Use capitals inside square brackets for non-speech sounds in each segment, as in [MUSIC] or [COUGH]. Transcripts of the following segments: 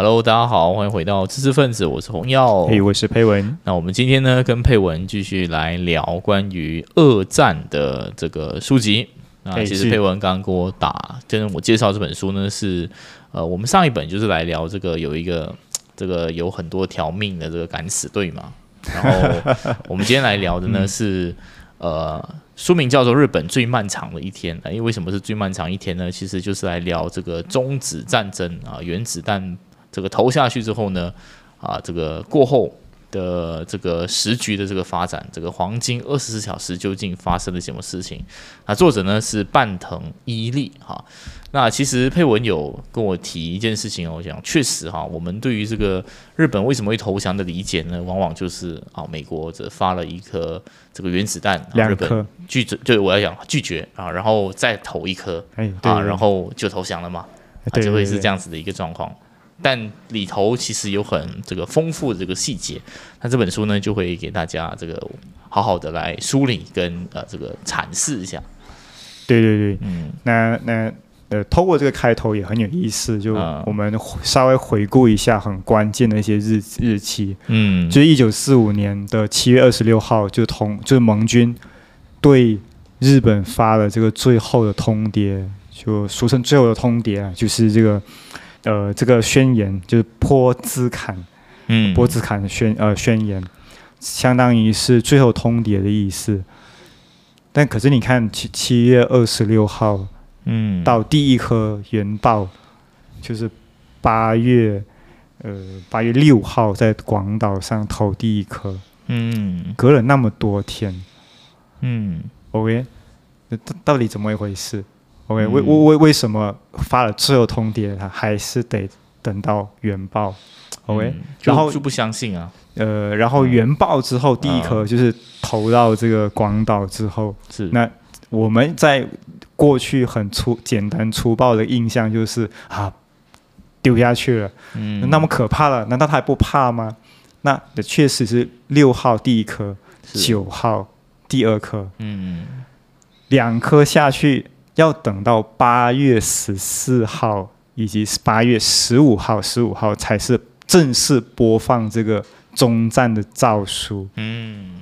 Hello，大家好，欢迎回到知识分子，我是洪耀。嘿，我是佩文。那我们今天呢，跟佩文继续来聊关于二战的这个书籍。那其实佩文刚刚给我打，跟我介绍这本书呢，是呃，我们上一本就是来聊这个有一个这个有很多条命的这个敢死队嘛。然后我们今天来聊的呢 [LAUGHS] 是呃，书名叫做《日本最漫长的一天》。因为为什么是最漫长一天呢？其实就是来聊这个中止战争啊，原子弹。这个投下去之后呢，啊，这个过后的这个时局的这个发展，这个黄金二十四小时究竟发生了什么事情？啊作者呢是半藤伊利哈。那其实佩文有跟我提一件事情哦，我想确实哈，我们对于这个日本为什么会投降的理解呢，往往就是啊，美国这发了一颗这个原子弹，两颗拒绝，对我要讲拒绝啊，然后再投一颗，啊，然后就投降了嘛，就会是这样子的一个状况。但里头其实有很这个丰富的这个细节，那这本书呢就会给大家这个好好的来梳理跟呃这个阐释一下。对对对，嗯，那那呃，透过这个开头也很有意思，就我们稍微回顾一下很关键的一些日日期，嗯，就是一九四五年的七月二十六号，就同就是盟军对日本发了这个最后的通牒，就俗称最后的通牒啊，就是这个。呃，这个宣言就是波兹坎，嗯，波兹坎宣呃宣言，相当于是最后通牒的意思。但可是你看七七月二十六号，嗯，到第一颗原爆，就是八月呃八月六号在广岛上投第一颗，嗯，隔了那么多天，嗯，OK，那到到底怎么一回事？OK，为为为为什么发了最后通牒，他还是得等到原爆？OK，然后就不相信啊。呃，然后原爆之后，第一颗就是投到这个广岛之后，是那我们在过去很粗简单粗暴的印象就是啊，丢下去了，嗯，那么可怕了，难道他还不怕吗？那确实是六号第一颗，九号第二颗，嗯，两颗下去。要等到八月十四号以及八月十五号，十五号才是正式播放这个终战的诏书。嗯，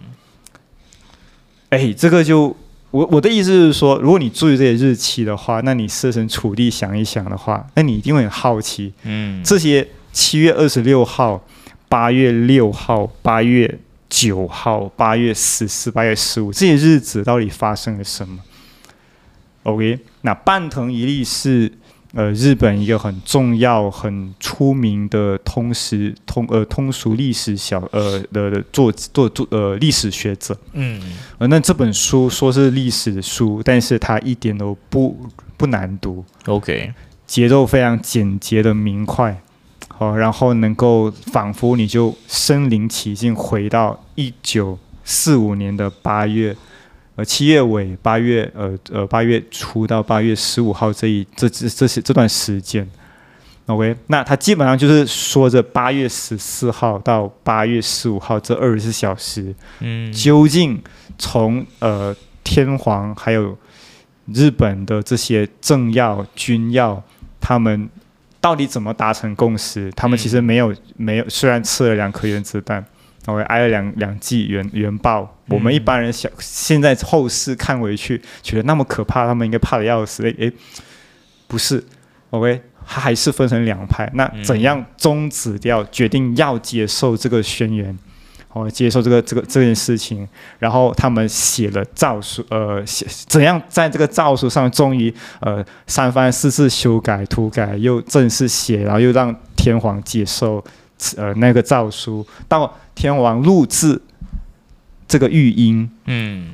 哎，这个就我我的意思是说，如果你注意这些日期的话，那你设身处地想一想的话，那你一定会很好奇。嗯，这些七月二十六号、八月六号、八月九号、八月十四、八月十五这些日子到底发生了什么？OK，那半藤一力是呃日本一个很重要、很出名的通史通呃通俗历史小呃的作作作呃历史学者。嗯，呃那这本书说是历史书，但是它一点都不不难读。OK，节奏非常简洁的明快，好，然后能够仿佛你就身临其境，回到一九四五年的八月。呃，七月尾八月，呃呃，八月初到八月十五号这一这这这些这段时间，OK，那他基本上就是说着八月十四号到八月十五号这二十四小时，嗯，究竟从呃天皇还有日本的这些政要军要，他们到底怎么达成共识？他们其实没有没有，虽然吃了两颗原子弹。我挨了两两记原原爆，我们一般人想，现在后世看回去，觉得那么可怕，他们应该怕的要死。诶诶，不是，OK，他还是分成两派。那怎样终止掉，决定要接受这个宣言，哦，接受这个这个这件事情，然后他们写了诏书，呃，写怎样在这个诏书上，终于呃三番四次修改涂改，又正式写，然后又让天皇接受。呃，那个诏书到天王录制这个玉音，嗯，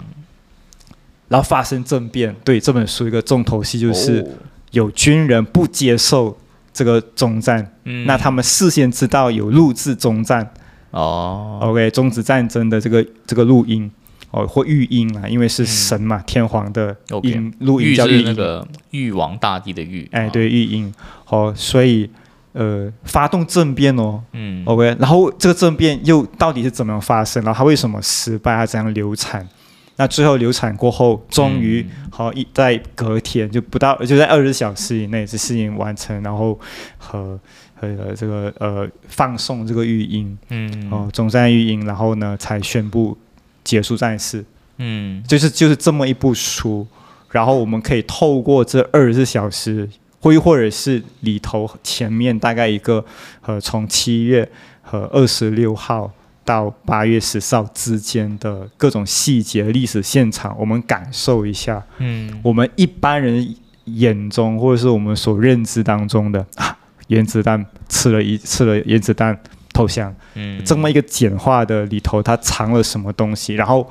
然后发生政变。对这本书一个重头戏就是有军人不接受这个中战，嗯。那他们事先知道有录制中战哦，OK，终止战争的这个这个录音哦或玉音啊，因为是神嘛，天皇的音录音叫玉那个玉王大帝的玉，哎，对，玉音。哦，所以。呃，发动政变哦，嗯，OK，然后这个政变又到底是怎么样发生？然后他为什么失败？他怎样流产？那最后流产过后，终于好一在隔天就不到，就在二十小时以内这事情完成，然后和和这个呃放送这个育婴，嗯哦，总战育婴，然后呢才宣布结束战事，嗯就是就是这么一部书，然后我们可以透过这二十四小时，或或者是里头前面大概一个呃从七月和二十六号。到八月十四号之间的各种细节、历史现场，我们感受一下。嗯我们一般人眼中，或者是我们所认知当中的 [LAUGHS] 啊，原子弹吃了一吃了原子弹投降，嗯这么一个简化的里头，它藏了什么东西？然后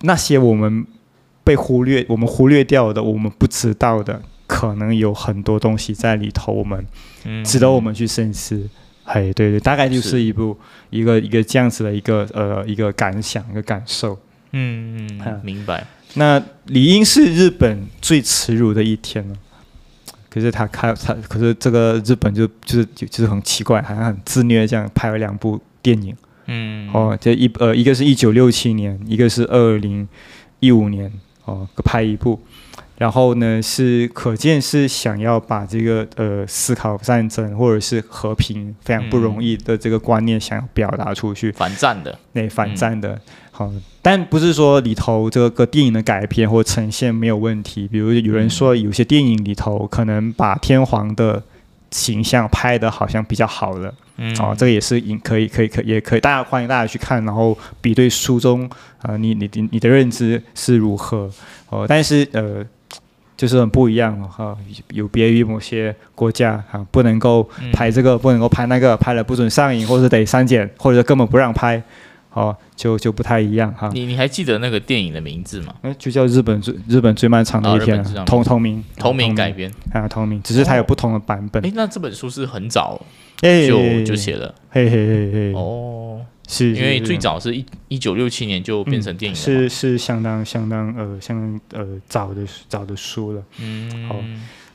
那些我们被忽略、我们忽略掉的、我们不知道的，可能有很多东西在里头，我们嗯值得我们去深思。哎，对对，大概就是是一部一个一个这样子的一个呃一个感想、一个感受。嗯啊嗯明白那理应是日本最耻辱的一天了。可是他开他，可是这个日本就就是就就是很奇怪，好像很自虐这样拍了两部电影。嗯哦，这一呃一个是一九六七年，一个是二零一五年哦，各拍一部。然后呢，是可见是想要把这个呃思考战争或者是和平非常不容易的这个观念想要表达出去。反战的那反战的，好，但不是说里头这个电影的改编或呈现没有问题。比如有人说有些电影里头可能把天皇的形象拍的好像比较好了，嗯哦，这个也是影可以可以可以也可以，大家欢迎大家去看，然后比对书中呃你你你你的认知是如何哦，但是呃。就是很不一样哈、有别于某些国家哈，不能够嗯拍这个，不能够拍那个，拍了不准上映，或者得删减，或者根本不让拍，哦，就就不太一样哈。你你还记得那个电影的名字吗？哎，就叫日本最日本最漫长的一天同同名同名改编。啊，同名，只是它有不同的版本。哎，那这本书是很早哎，就就写了嘿嘿嘿嘿，哦，是因为最早是一一九六七年就变成电影。是是相当相当呃相当呃早的早的书了。嗯，好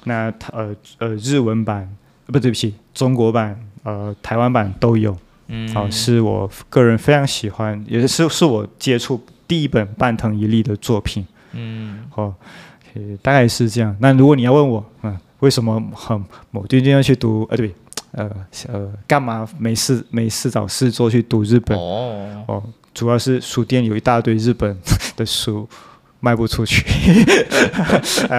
那它呃呃日文版呃不对不起，中国版呃台湾版都有。嗯，哦，是我个人非常喜欢，也是是我接触第一本半藤一力的作品。嗯哦，呃大概是这样。那如果你要问我，嗯，为什么很某最近要去读？呃，对，呃呃，干嘛没事没事找事做去读日本？哦，哦，主要是书店有一大堆日本的书卖不出去，[LAUGHS]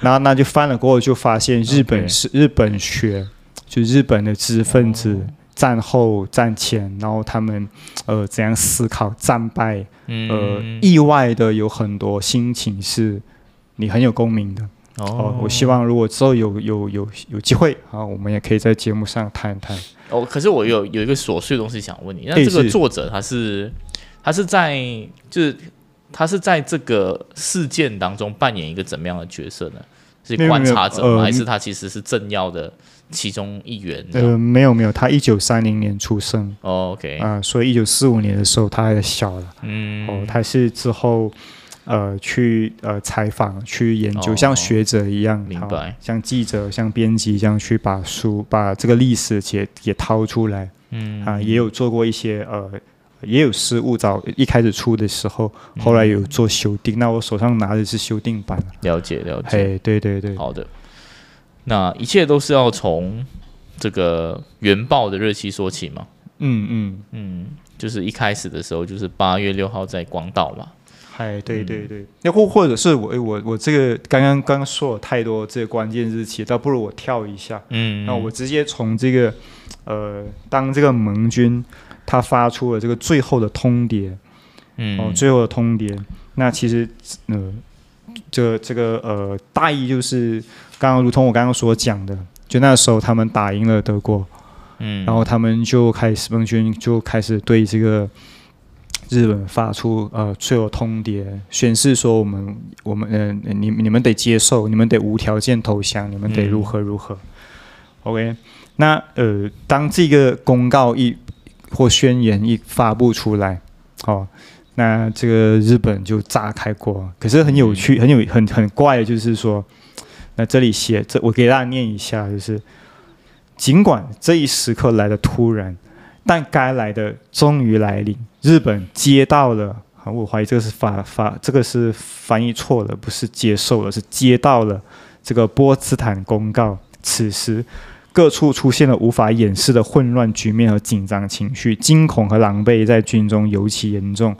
然后那就翻了过后就发现日本是日本学，就日本的知识分子。哦战后、战前，然后他们呃怎样思考战败，呃，嗯意外的有很多心情是你很有共鸣的。哦哦，，我希望如果之后有有有有机会啊，我们也可以在节目上谈谈。哦，可是我有有一个琐碎的东西想问你，那哎这个作者他是他是在就是他是在这个事件当中扮演一个怎么样的角色呢？是没有没有观察者吗？呃还是他其实是政要的其中一员？呃，没有没有，他一九三零年出生哦，OK，啊、所以一九四五年的时候他还小了。嗯，哦，他是之后呃去呃采访、去研究，哦像学者一样，明白像记者、像编辑这样去把书、把这个历史也也掏出来嗯啊、也有做过一些呃。也有失误，早一开始出的时候，后来有做修订。那我手上拿的是修订版。了解了解，哎，对对对，好的，那一切都是要从这个原报的日期说起嘛？嗯嗯，嗯，就是一开始的时候，就是八月六号在广岛嘛。嗨，对嗯。对。对，那或或者是我我我这个刚刚刚刚说了太多这个关键日期，倒不如我跳一下，嗯，那我直接从这个呃，当这个盟军他发出了这个最后的通牒，嗯。哦，最后的通牒，那其实呃，这这个呃，大意就是刚刚如同我刚刚所讲的，就那时候他们打赢了德国，嗯，然后他们就开始盟军就开始对这个日本发出呃最后通牒，宣示说我们我们呃你你们得接受，你们得无条件投降，你们得如何如何。OK，那呃当这个公告一或宣言一发布出来，哦。那这个日本就炸开锅，可是很有趣、很有很很怪的，就是说，那这里写这我给大家念一下，就是尽管这一时刻来的突然，但该来的终于来临。日本接到了，啊我怀疑这个是发发这个是翻译错了，不是接受了，是接到了这个波茨坦公告。此时，各处出现了无法掩饰的混乱局面和紧张情绪，惊恐和狼狈在军中尤其严重。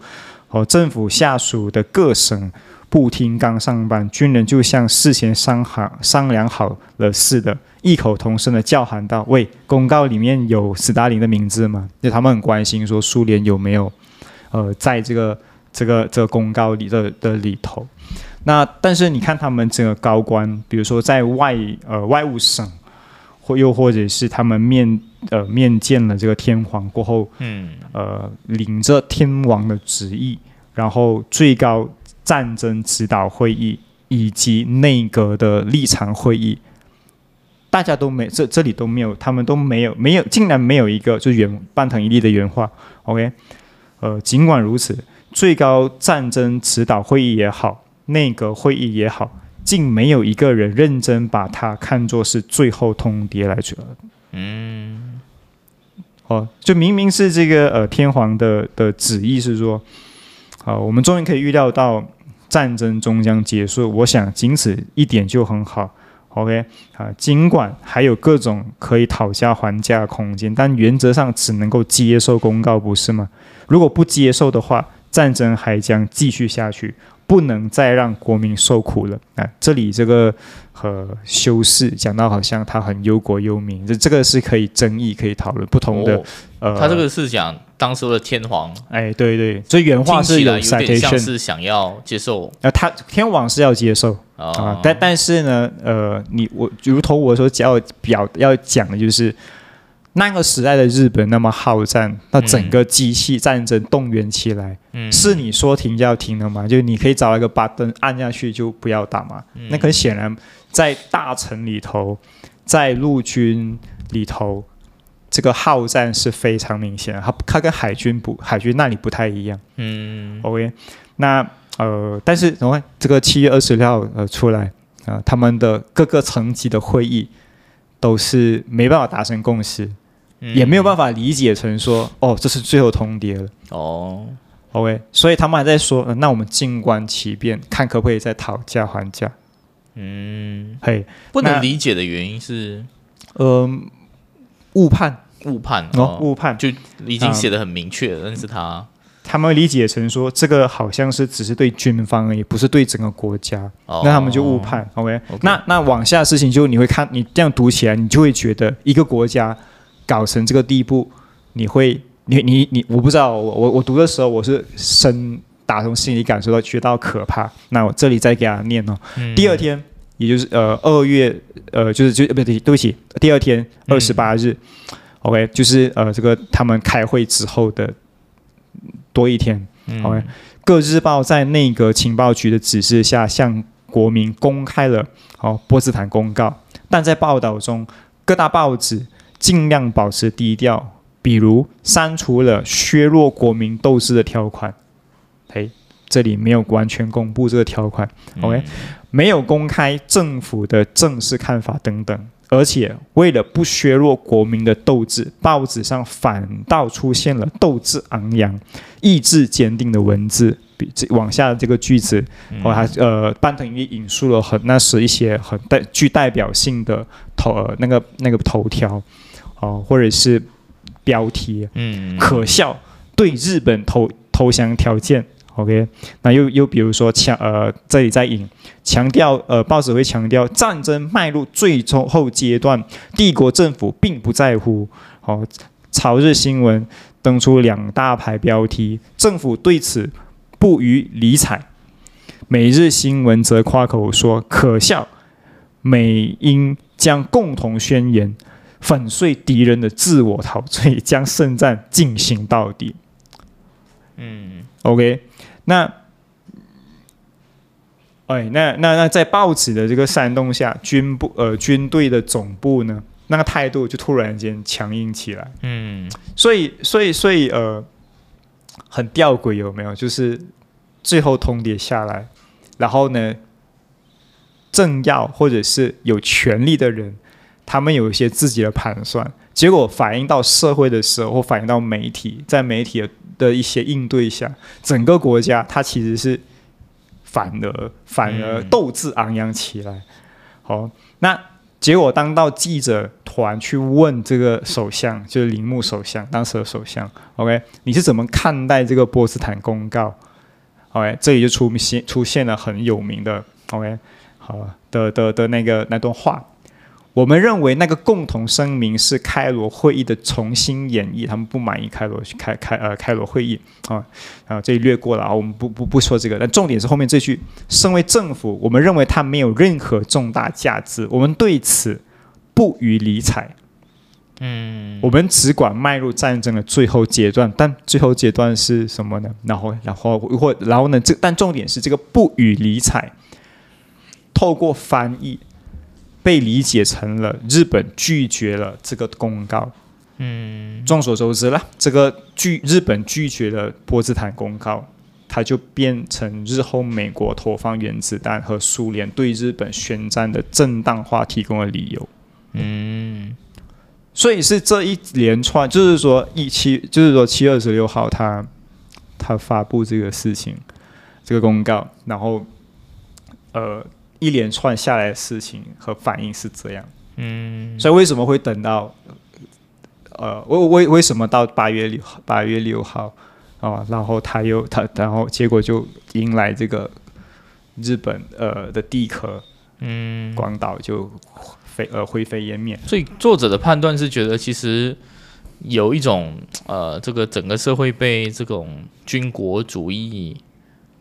哦，政府下属的各省部厅刚上班，军人就像事先商好商量好了似的，异口同声的叫喊道：“喂，公告里面有斯大林的名字吗？”就他们很关心说苏联有没有，呃，在这个这个这个公告里的的里头。那但是你看他们这个高官，比如说在外呃外务省。或又或者是他们面呃面见了这个天皇过后，嗯，呃，领着天王的旨意，然后最高战争指导会议以及内阁的立场会议，大家都没这这里都没有，他们都没有没有，竟然没有一个就原半藤一力的原话。OK，呃，尽管如此，最高战争指导会议也好，内阁会议也好。竟没有一个人认真把它看作是最后通牒来做。嗯，哦，就明明是这个呃天皇的的旨意是说，啊，我们终于可以预料到战争终将结束。我想仅此一点就很好。OK，啊，尽管还有各种可以讨价还价的空间，但原则上只能够接受公告，不是吗？如果不接受的话，战争还将继续下去。不能再让国民受苦了啊！这里这个和修饰讲到好像他很忧国忧民，这这个是可以争议、可以讨论不同的。呃，他这个是讲当时的天皇，哎，对对，所以原话是有 citation，是想要接受。呃，他天王是要接受啊，但但是呢，呃，你我如同我所要表要讲的就是。那个时代的日本那么好战，那整个机器战争动员起来，嗯是你说停就要停的吗？就你可以找一个把灯按下去就不要打嘛？那很显然，在大臣里头，在陆军里头，这个好战是非常明显。它它跟海军不海军那里不太一样。嗯，OK，那呃，但是怎么这个七月二十六号呃出来啊，他们的各个层级的会议都是没办法达成共识。也没有办法理解成说，哦，这是最后通牒了。哦，OK，所以他们还在说，那我们静观其变，看可不可以再讨价还价。嗯，嘿，不能理解的原因是，呃，误判，误判哦，误判，就已经写的很明确了，但是他他们理解成说，这个好像是只是对军方而已，不是对整个国家，那他们就误判。OK，那那往下事情就你会看，你这样读起来，你就会觉得一个国家。搞成这个地步，你会，你你你，我不知道，我我我读的时候，我是深打从心里感受到觉得可怕。那我这里再给他念哦。第二天，也就是呃二月，呃就是就不对，对不起，第二天二十八日，OK，就是呃这个他们开会之后的多一天，OK，各日报在内阁情报局的指示下向国民公开了哦波茨坦公告，但在报道中各大报纸。尽量保持低调，比如删除了削弱国民斗志的条款。嘿，这里没有完全公布这个条款。OK，没有公开政府的正式看法等等。而且为了不削弱国民的斗志，报纸上反倒出现了斗志昂扬、意志坚定的文字。比这往下的这个句子，我还呃，班藤也引述了很那时一些很代具代表性的头呃那个那个头条。哦，或者是标题，嗯，可笑，对日本投投降条件，OK，那又又比如说强呃，这里在引强调呃，报纸会强调战争迈入最终后阶段，帝国政府并不在乎。哦，朝日新闻登出两大牌标题，政府对此不予理睬。每日新闻则夸口说可笑，美英将共同宣言。粉碎敌人的自我陶醉，将圣战进行到底。嗯，OK，那，哎，那那那在报纸的这个煽动下，军部呃军队的总部呢，那个态度就突然间强硬起来。嗯，所以所以所以呃，很吊诡有没有？就是最后通牒下来，然后呢，政要或者是有权力的人。他们有一些自己的盘算，结果反映到社会的时候，或反映到媒体，在媒体的一些应对下，整个国家它其实是反而反而斗志昂扬起来。好，那结果当到记者团去问这个首相，就是铃木首相，当时的首相，OK，你是怎么看待这个波茨坦公告？OK，这里就出现出现了很有名的 OK 好的的的那个那段话。我们认为那个共同声明是开罗会议的重新演绎，他们不满意开罗开开呃开罗会议啊啊，这里略过了啊，我们不不不说这个，但重点是后面这句：身为政府，我们认为它没有任何重大价值，我们对此不予理睬。嗯，我们只管迈入战争的最后阶段，但最后阶段是什么呢？然后然后或然后呢？这但重点是这个不予理睬，透过翻译。被理解成了日本拒绝了这个公告。嗯，众所周知了，这个拒日本拒绝了波茨坦公告，它就变成日后美国投放原子弹和苏联对日本宣战的正当化提供了理由。嗯，所以是这一连串，就是说一七，就是说七月二十六号，他他发布这个事情，这个公告，然后呃。一连串下来的事情和反应是这样，嗯，所以为什么会等到，呃，为为为什么到八月六八月六号啊？然后他又他，然后结果就迎来这个日本呃的地壳，嗯，广岛就飞呃灰飞烟灭。所以作者的判断是觉得，其实有一种呃，这个整个社会被这种军国主义。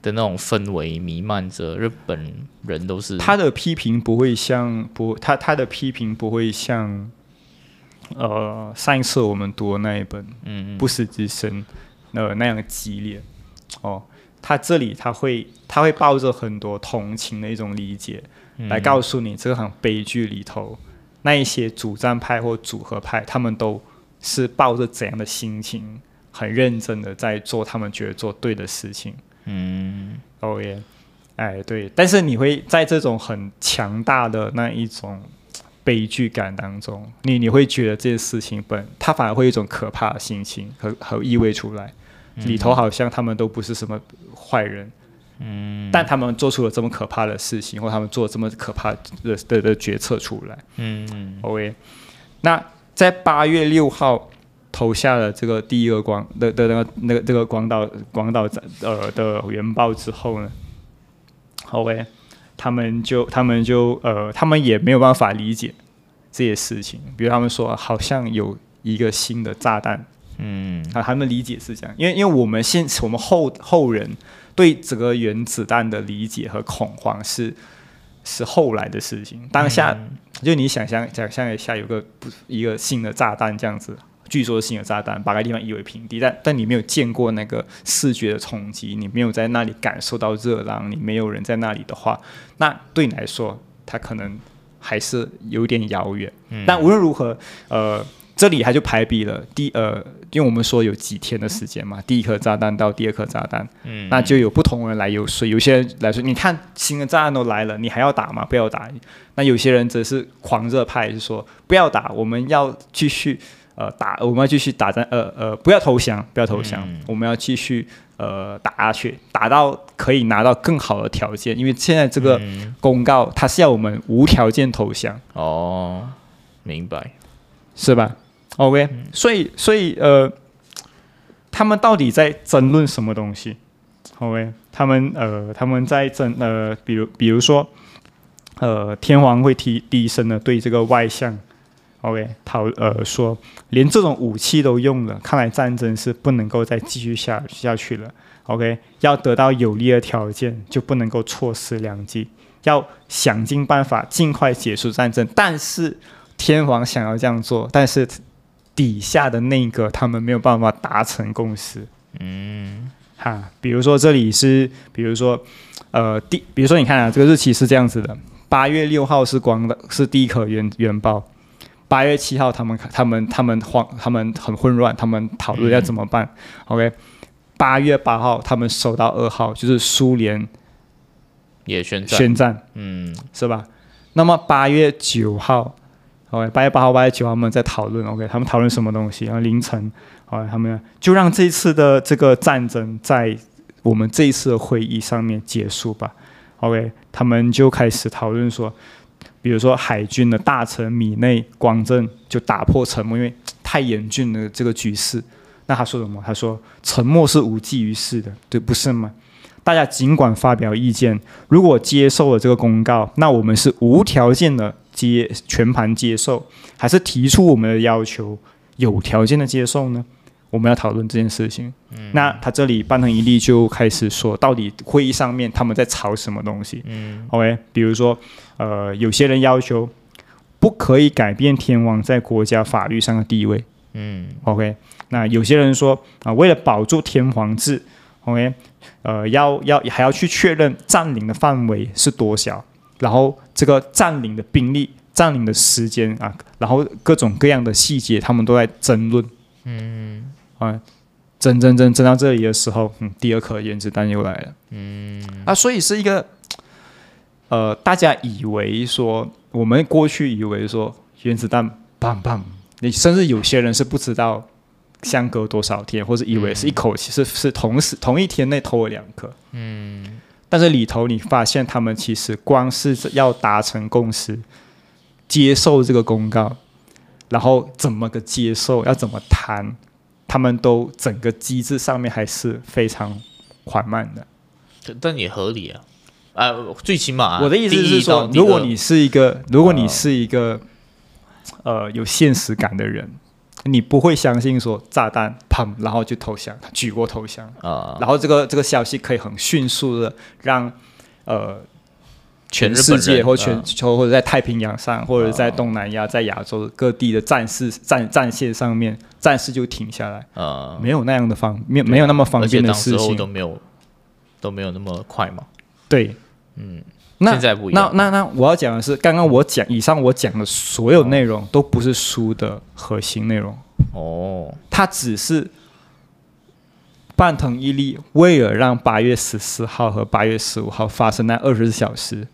的那种氛围弥漫着，日本人都是。他的批评不会像不他他的批评不会像，呃上一次我们读的那一本嗯不死之身呃那样激烈。哦，他这里他会他会抱着很多同情的一种理解来告诉你这场悲剧里头那一些主战派或组合派他们都是抱着怎样的心情，很认真的在做他们觉得做对的事情。嗯，OK，哎，对，但是你会在这种很强大的那一种悲剧感当中，你你会觉得这件事情本它反而会有一种可怕的心情和和意味出来，里头好像他们都不是什么坏人，嗯，但他们做出了这么可怕的事情，或他们做这么可怕的的的决策出来，嗯，OK，那在八月六号。投下了这个第一个广的的那个那个这个广岛广岛呃的原爆之后呢，OK，他们就他们就呃他们也没有办法理解这些事情，比如他们说好像有一个新的炸弹，嗯，啊，他们理解是这样，因为因为我们现我们后后人对整个原子弹的理解和恐慌是是后来的事情，当下就你想象想象一下有个不一个新的炸弹这样子。据说新的炸弹把个地方夷为平地，但但你没有见过那个视觉的冲击，你没有在那里感受到热浪，你没有人在那里的话，那对你来说，它可能还是有点遥远。但无论如何，呃，这里它就排比了第呃，因为我们说有几天的时间嘛，第一颗炸弹到第二颗炸弹，嗯，那就有不同人来游说，有些人来说，你看新的炸弹都来了，你还要打吗？不要打。那有些人则是狂热派，是说不要打，我们要继续。呃，打我们要继续打战，呃呃，不要投降，不要投降，我们要继续呃打下去，打到可以拿到更好的条件，因为现在这个公告它是要我们无条件投降。哦，明白，是吧？OK，所以所以呃，他们到底在争论什么东西？OK，他们呃他们在争呃，比如比如说呃，天皇会提低声的对这个外相。OK，讨呃说，连这种武器都用了，看来战争是不能够再继续下下去了。OK，要得到有利的条件，就不能够错失良机，要想尽办法尽快结束战争。但是天皇想要这样做，但是底下的那个他们没有办法达成共识。嗯，哈，比如说这里是，比如说呃第，比如说你看啊，这个日期是这样子的，八月六号是光的，是第一颗原原爆。八月七号，他们他们他们慌，他们很混乱，他们讨论要怎么办。OK，八月八号，他们收到二号，就是苏联也宣战宣战，嗯，是吧？那么八月九号，OK，八月八号、八月九号，他们在讨论，OK，他们讨论什么东西？然后凌晨，OK，他们就让这一次的这个战争在我们这一次的会议上面结束吧。OK，他们就开始讨论说。比如说海军的大臣米内光政就打破沉默，因为太严峻了这个局势。那他说什么？他说沉默是无济于事的，对，不是吗？大家尽管发表意见，如果接受了这个公告，那我们是无条件的接全盘接受，还是提出我们的要求有条件的接受呢？我们要讨论这件事情。嗯，那他这里半藤一力就开始说，到底会议上面他们在吵什么东西？嗯，OK，比如说，呃，有些人要求不可以改变天王在国家法律上的地位。嗯，OK，那有些人说啊，为了保住天皇制，OK。呃，要要还要去确认占领的范围是多小，然后这个占领的兵力、占领的时间啊，然后各种各样的细节，他们都在争论。嗯，啊，争争争争到这里的时候，嗯，第二颗原子弹又来了。嗯，啊，所以是一个，呃，大家以为说，我们过去以为说原子弹棒棒，你甚至有些人是不知道。相隔多少天，或者以为是一口气是是同时同一天内偷了两颗，嗯，但是里头你发现他们其实光是要达成共识，接受这个公告，然后怎么个接受，要怎么谈，他们都整个机制上面还是非常缓慢的，但也合理啊，呃，最起码我的意思是说，如果你是一个如果你是一个呃有现实感的人。你不会相信说炸弹砰，然后就投降，举国投降。啊，然后这个这个消息可以很迅速的让呃全世界或全球或者在太平洋上或者在东南亚在亚洲各地的战事战战线上面战事就停下来啊，没有那样的方没没有那么方便的事情。都没有都没有那么快嘛，对，嗯。那那那那我要讲的是，刚刚我讲以上我讲的所有内容都不是书的核心内容哦，它只是半藤一力为了让八月十四号和八月十五号发生那二十四小时，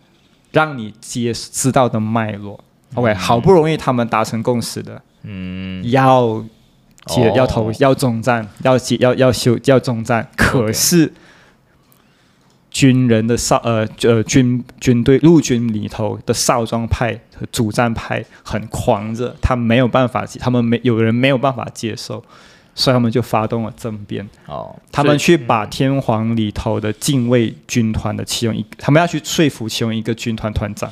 让你接知道的脉络。OK，好不容易他们达成共识的，嗯，要接要投要中战，要接要要修要中战，可是。军人的少呃呃军军队陆军里头的少壮派和主战派很狂热，他没有办法，他们没有人没有办法接受，所以他们就发动了政变。哦，他们去把天皇里头的禁卫军团的其中一，他们要去说服其中一个军团团长，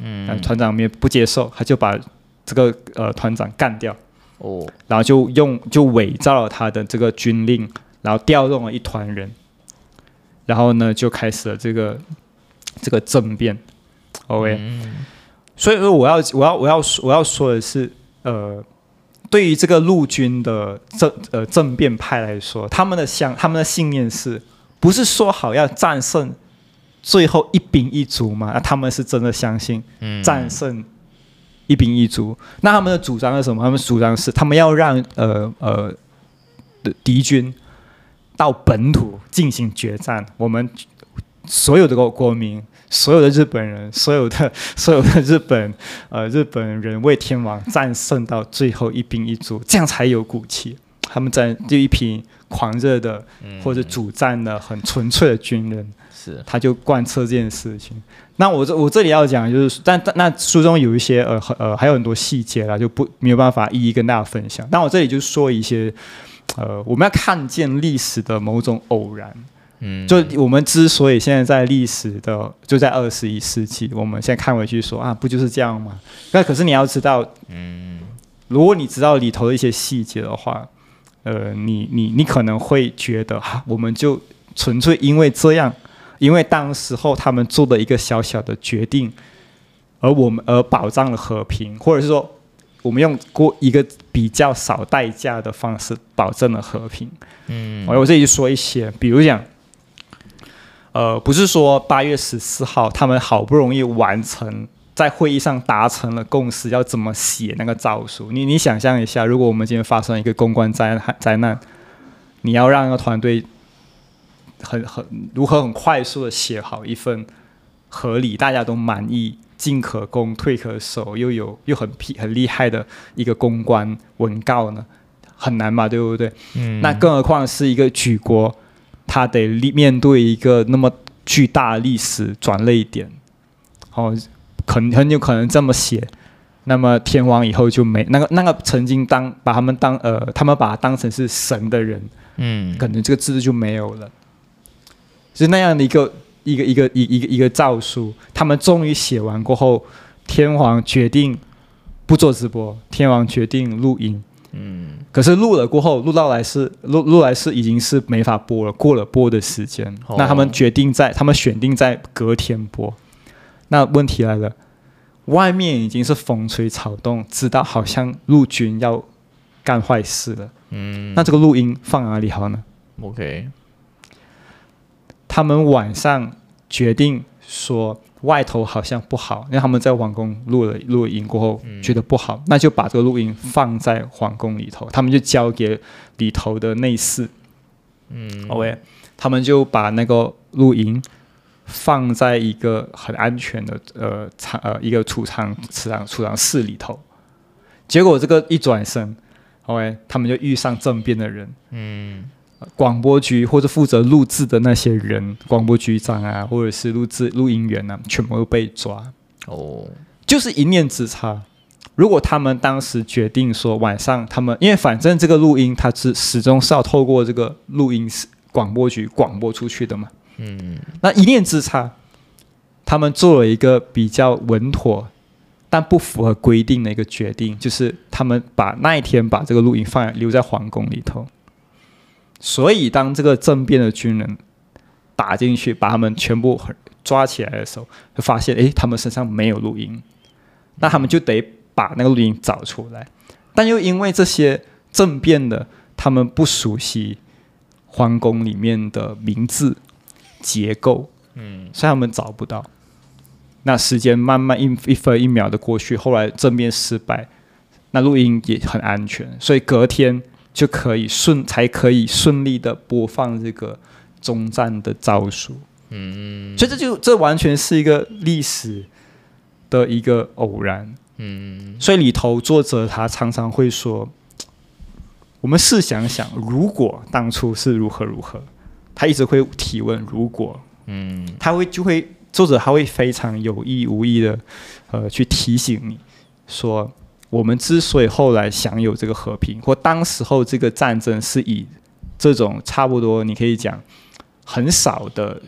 嗯，团长也不接受，他就把这个呃团长干掉。哦，然后就用就伪造了他的这个军令，然后调动了一团人。然后呢，就开始了这个这个政变，OK。所以说，我要我要我要我要说的是，呃，对于这个陆军的政呃政变派来说，他们的相他们的信念是不是说好要战胜最后一兵一卒嘛？那他们是真的相信战胜一兵一卒。那他们的主张是什么？他们主张是他们要让呃呃的敌军。到本土进行决战，我们所有的国国民，所有的日本人，所有的 [LAUGHS] 所有的日本呃日本人为天王战胜到最后一兵一卒，这样才有骨气。他们在就一批狂热的或者主战的很纯粹的军人，是他就贯彻这件事情。那我这我这里要讲就是，但但那书中有一些呃呃还有很多细节啦，就不没有办法一一跟大家分享。但我这里就说一些。呃，我们要看见历史的某种偶然，嗯，就我们之所以现在在历史的就在二十一世纪，我们现在看回去说啊，不就是这样吗？那可是你要知道，嗯，如果你知道里头的一些细节的话，呃，你你你可能会觉得哈，我们就纯粹因为这样，因为当时候他们做的一个小小的决定，而我们而保障了和平，或者是说。我们用过一个比较少代价的方式，保证了和平。嗯，我这里说一些，比如讲，呃，不是说八月十四号他们好不容易完成，在会议上达成了共识，要怎么写那个诏书？你你想象一下，如果我们今天发生一个公关灾灾难，你要让一个团队很很如何很快速的写好一份合理、大家都满意。进可攻，退可守，又有又很屁很厉害的一个公关文告呢，很难嘛，对不对？嗯。那更何况是一个举国，他得面对一个那么巨大历史转泪点，哦，很很有可能这么写，那么天王以后就没那个那个曾经当把他们当呃，他们把他当成是神的人，嗯可能这个制度就没有了。是那样的一个一个一个一一个一个诏书，他们终于写完过后，天皇决定不做直播，天皇决定录音。嗯可是录了过后，录到来是录录来是已经是没法播了，过了播的时间。哦那他们决定在他们选定在隔天播。那问题来了，外面已经是风吹草动，知道好像陆军要干坏事了。嗯，那这个录音放哪里好呢？OK，他们晚上决定说外头好像不好，因为他们在皇宫录了录音过后嗯觉得不好，那就把这个录音放在皇宫里头，他们就交给里头的内侍。嗯 OK，他们就把那个录音放在一个很安全的呃仓呃一个储藏储藏储藏室里头。结果这个一转身，OK，他们就遇上政变的人，嗯广播局或者负责录制的那些人，广播局长啊，或者是录制录音员啊，全部都被抓，哦，就是一念之差。如果他们当时决定说晚上他们，因为反正这个录音它是始终是要透过这个录音室广播局广播出去的嘛，嗯那一念之差，他们做了一个比较稳妥但不符合规定的一个决定，就是他们把那一天把这个录音放留在皇宫里头。所以，当这个政变的军人打进去，把他们全部抓起来的时候，就发现，哎，他们身上没有录音，那他们就得把那个录音找出来。但又因为这些政变的，他们不熟悉皇宫里面的名字结构，嗯所以他们找不到。那时间慢慢一一分一秒的过去，后来政变失败，那录音也很安全，所以隔天就可以顺才可以顺利的播放这个终战的诏书。嗯所以这就这完全是一个历史的一个偶然。嗯所以里头作者他常常会说，我们试想想，如果当初是如何如何，他一直会提问如果。嗯他会就会作者他会非常有意无意的，呃，去提醒你说，我们之所以后来享有这个和平，或当时候这个战争是以这种差不多你可以讲很少的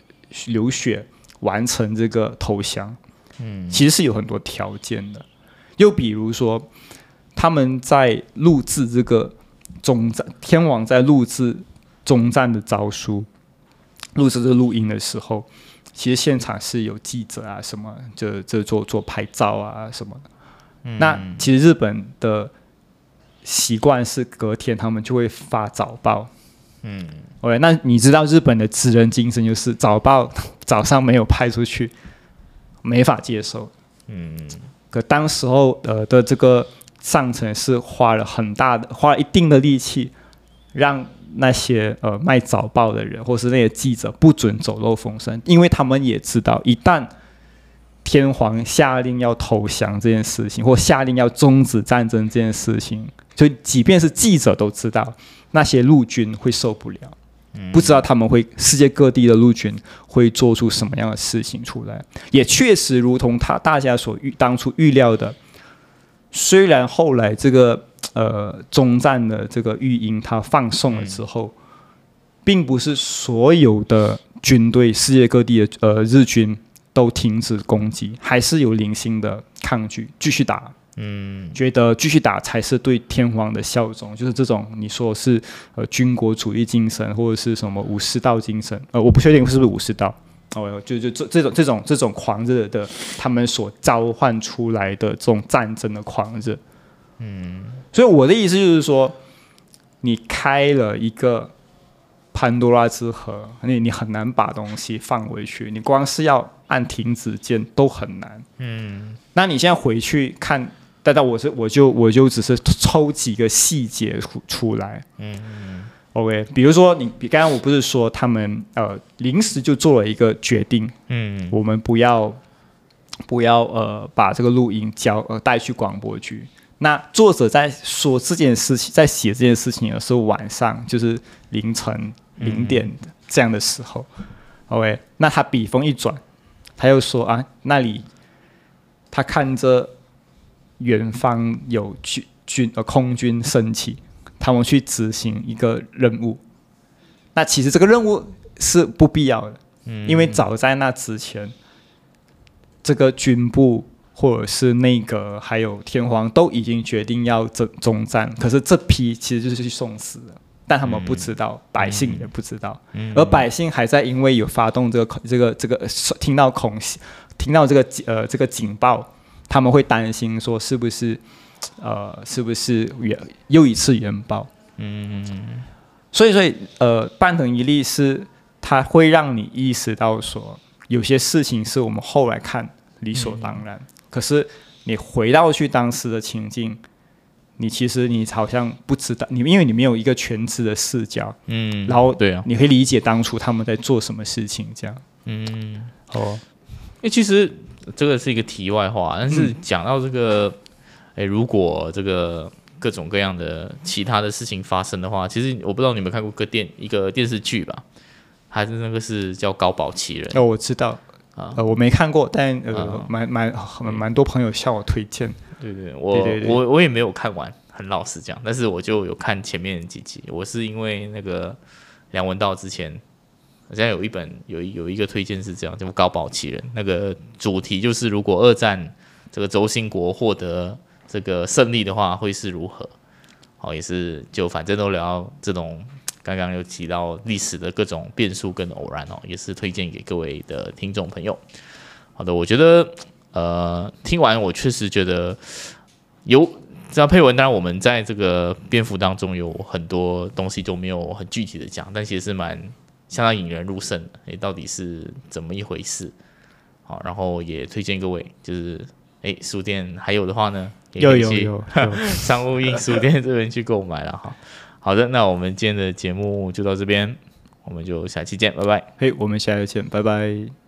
流血完成这个投降，嗯其实是有很多条件的。又比如说，他们在录制这个终战，天王在录制终战的诏书，录制这个录音的时候，其实现场是有记者啊，什么就这做做拍照啊什么的。嗯那其实日本的习惯是隔天他们就会发早报。嗯 OK，那你知道日本的职人精神就是早报 [LAUGHS] 早上没有派出去，没法接收。嗯可当时候呃的这个上层是花了很大的、花了一定的力气，让那些呃卖早报的人或是那些记者不准走漏风声，因为他们也知道，一旦天皇下令要投降这件事情，或下令要终止战争这件事情，就即便是记者都知道，那些陆军会受不了。不知道他们会世界各地的陆军会做出什么样的事情出来，也确实如同他大家所预当初预料的，虽然后来这个呃中战的这个育英他放送了之后，并不是所有的军队世界各地的呃日军都停止攻击，还是有零星的抗拒，继续打。嗯。觉得继续打才是对天皇的效忠，就是这种你说是呃军国主义精神，或者是什么武士道精神，呃，我不确定是不是武士道，哦，就就这这种这种这种狂热的，他们所召唤出来的这种战争的狂热，嗯。所以我的意思就是说，你开了一个潘多拉之盒，你你很难把东西放回去，你光是要按停止键都很难。嗯那你现在回去看，但但我是我就我就只是抽几个细节出出来嗯，OK，比如说你，比刚刚我不是说他们呃临时就做了一个决定，嗯我们不要不要呃把这个录音交呃带去广播局。那作者在说这件事情，在写这件事情的时候，晚上就是凌晨零点这样的时候、o k 那他笔锋一转，他又说啊，那里他看着远方有军军呃空军升起，他们去执行一个任务。那其实这个任务是不必要的，嗯因为早在那之前，这个军部或者是内阁还有天皇都已经决定要征中战，可是这批其实就是去送死的，但他们不知道，百姓也不知道，嗯。而百姓还在因为有发动这个恐这个这个听到恐听到这个呃这个警报，他们会担心说是不是呃是不是原又一次原爆。嗯。所以，所以，呃，半藤一力是它会让你意识到说，有些事情是我们后来看理所当然，可是你回到去当时的情境，你其实你好像不知道，你因为你没有一个全知的视角，嗯，然后对啊，你会理解当初他们在做什么事情，这样。嗯，哦，因为其实这个是一个题外话，但是嗯讲到这个，哎、如果这个各种各样的其他的事情发生的话，其实我不知道你们看过个电一个电视剧吧，还是那个是叫《高保奇人》哦，我知道，啊？呃，我没看过，但呃蛮蛮蛮多朋友向我推荐。对对，我我我也没有看完，很老实讲，但是我就有看前面几集。我是因为那个梁文道之前好像有一本有一有一个推荐是这样，叫《高保奇人》，那个主题就是如果二战这个轴心国获得这个胜利的话，会是如何？哦，也是就反正都聊到这种。刚刚有提到历史的各种变数跟偶然哦，也是推荐给各位的听众朋友。好的，我觉得呃，听完我确实觉得有这样配文，当然我们在这个蝙蝠当中有很多东西都没有很具体的讲，但其实是蛮相当引人入胜的。诶，到底是怎么一回事？好，然后也推荐各位，就是诶，书店还有的话呢，也有可以去有有有，[LAUGHS] 商务印书店这边去购买了哈。好的，那我们今天的节目就到这边，我们就下期见，拜拜。嘿，我们下期见，拜拜。